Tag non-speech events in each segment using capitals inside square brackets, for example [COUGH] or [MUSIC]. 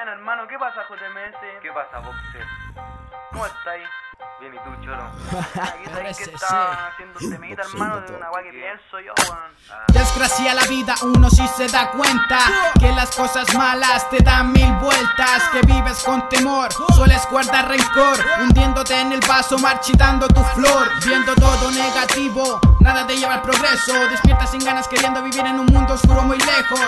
Bueno, hermano, ¿qué pasa, JMS? ¿Qué pasa, Boxer? ¿Cómo estáis? Bien, ¿y tú, Choro? [LAUGHS] Aquí sabéis que estaba haciendo un temita, hermano, de una weá que pienso yo, weón. Desgracia la vida, uno sí se da cuenta que las cosas malas te dan mil vueltas, que vives con temor, sueles guardar rencor, hundiéndote en el vaso, marchitando tu flor, viendo todo negativo, nada te lleva al progreso, despiertas sin ganas queriendo vivir en un mundo oscuro muy lejos,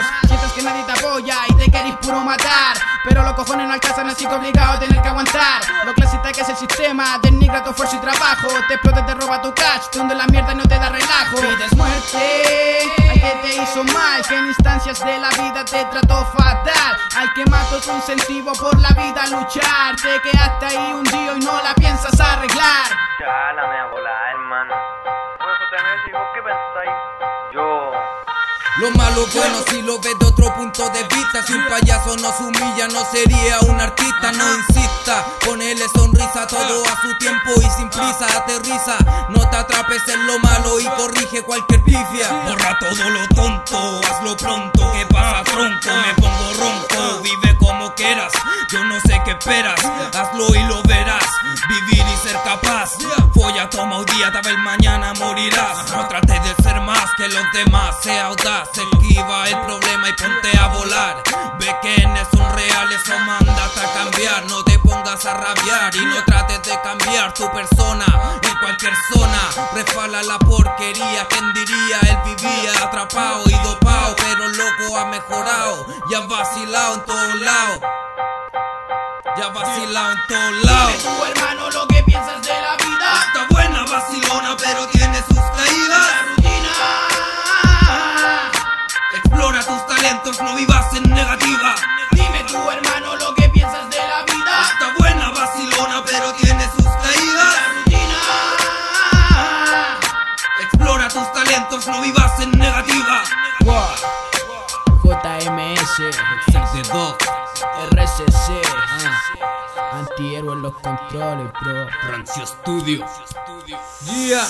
que nadie te apoya y te querís puro matar, pero los cojones no alcanzan así que obligado a tener que aguantar, lo clasista que es el sistema, denigra tu esfuerzo y trabajo, te explota, te roba tu catch, te hunde la mierda y no te da relajo, pides muerte al que te hizo mal, que en instancias de la vida te trató fatal, al que mató tu incentivo por la vida a luchar, te quedaste ahí hundido y no la piensas arreglar. Lo malo bueno si lo ves de otro punto de vista Si un payaso nos humilla no sería un artista No insista, ponele sonrisa todo a su tiempo y sin prisa Aterriza, no te atrapes en lo malo y corrige cualquier pifia. Borra todo lo tonto, hazlo pronto ¿Qué pasa tronco? Me pongo ronco Vive como quieras, yo no sé qué esperas Hazlo y lo verás, vivir y ser capaz. Folla, toma hoy día, tal vez mañana morirás que los demás, sea audaz Esquiva el problema y ponte a volar. Ve quiénes son reales o mándate a cambiar. No te pongas a rabiar y no trates de cambiar tu persona En cualquier zona, refala la porquería ¿Quién diría? Él vivía atrapado y dopado Pero loco ha mejorado. Y ha vacilado en todos lados. Ya vacilado en todos lados. Tu hermano lo que piensas de la vida, no vivas en negativa. Dime tu hermano lo que piensas de la vida, Está buena vacilona pero tiene sus caídas. Rutina. Explora tus talentos, no vivas en negativa. JMS, Existe dos RCC, antihéroe en los controles, bro. Rancio Studio. Yeah